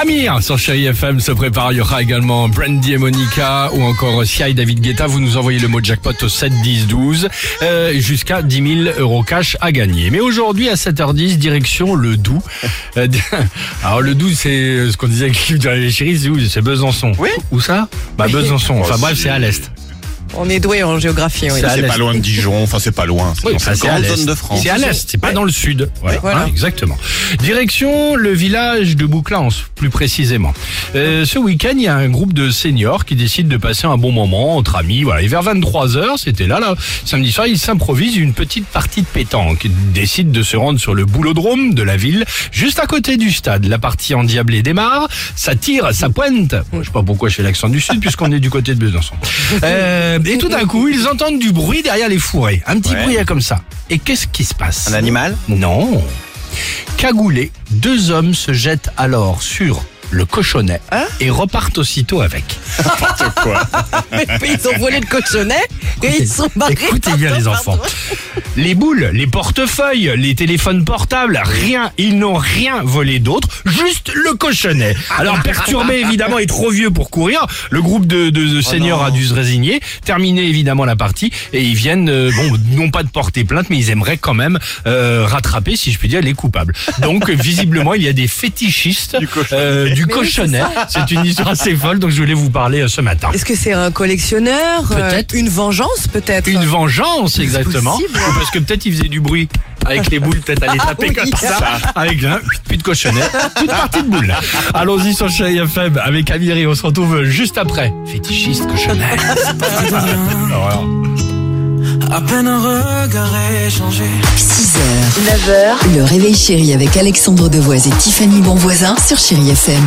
Amir sur Chéri FM se prépare. Il y aura également Brandy et Monica ou encore Sia et David Guetta. Vous nous envoyez le mot jackpot au 7 10 12 euh, jusqu'à 10 000 euros cash à gagner. Mais aujourd'hui à 7h10 direction le Doubs. Euh, Alors le Doubs c'est ce qu'on disait avec l'équipe de Réveil Chéri, c'est où? C'est Besançon. Oui. Où ça? Bah Besançon. Enfin bref c'est à l'est. On est doué en géographie, oui. C'est pas loin de Dijon, enfin c'est pas loin. C'est Oui, enfin, grande l'est. zone de France. C'est à l'est, c'est pas dans le sud. Ouais, Voilà. hein, exactement. Direction le village de Bouclance, plus précisément. Euh, ce week-end, il y a un groupe de seniors qui décident de passer un bon moment entre amis. Voilà. Et vers 23h, c'était là, là, samedi soir, ils s'improvisent une petite partie de pétanque. Ils décident de se rendre sur le boulodrome de la ville, juste à côté du stade. La partie endiablée démarre, ça tire, ça pointe. Bon, je sais pas pourquoi je fais l'accent du sud, puisqu'on est du côté de Besançon. Euh, et tout d'un coup, ils entendent du bruit derrière les fourrés. Un petit Ouais. bruit comme ça. Et qu'est-ce qui se passe Un animal Non. Cagoulés, deux hommes se jettent alors sur le cochonnet Hein et repartent aussitôt avec. Mais ils ont volé le cochonnet et ils sont barrés. Écoutez bien les enfants. Les boules, les portefeuilles, les téléphones portables, rien, ils n'ont rien volé d'autre, juste le cochonnet. Alors perturbé évidemment et trop vieux pour courir, le groupe de, de, de seniors a dû se résigner, terminer évidemment la partie et ils viennent, euh, bon, non pas de porter plainte, mais ils aimeraient quand même euh, rattraper, si je puis dire, les coupables. Donc visiblement il y a des fétichistes Du cochonnet. euh, du Mais oui, cochonnet. C'est une histoire assez folle, donc je voulais vous parler euh, ce matin. Est-ce que c'est un collectionneur euh, Peut-être. Une vengeance, peut-être? Une vengeance, exactement. Parce que peut-être il faisait du bruit avec les boules, peut-être à les Ah taper oui. comme ça, avec un puis de cochonnet, toute partie de boule. Allons-y sur Chéri FM avec Amir et on se retrouve juste après. Fétichiste cochonnet. Horreur. À peine un regard échangé. 6h, 9h, le réveil chéri avec Alexandre Devoise et Tiffany Bonvoisin sur Chéri FM.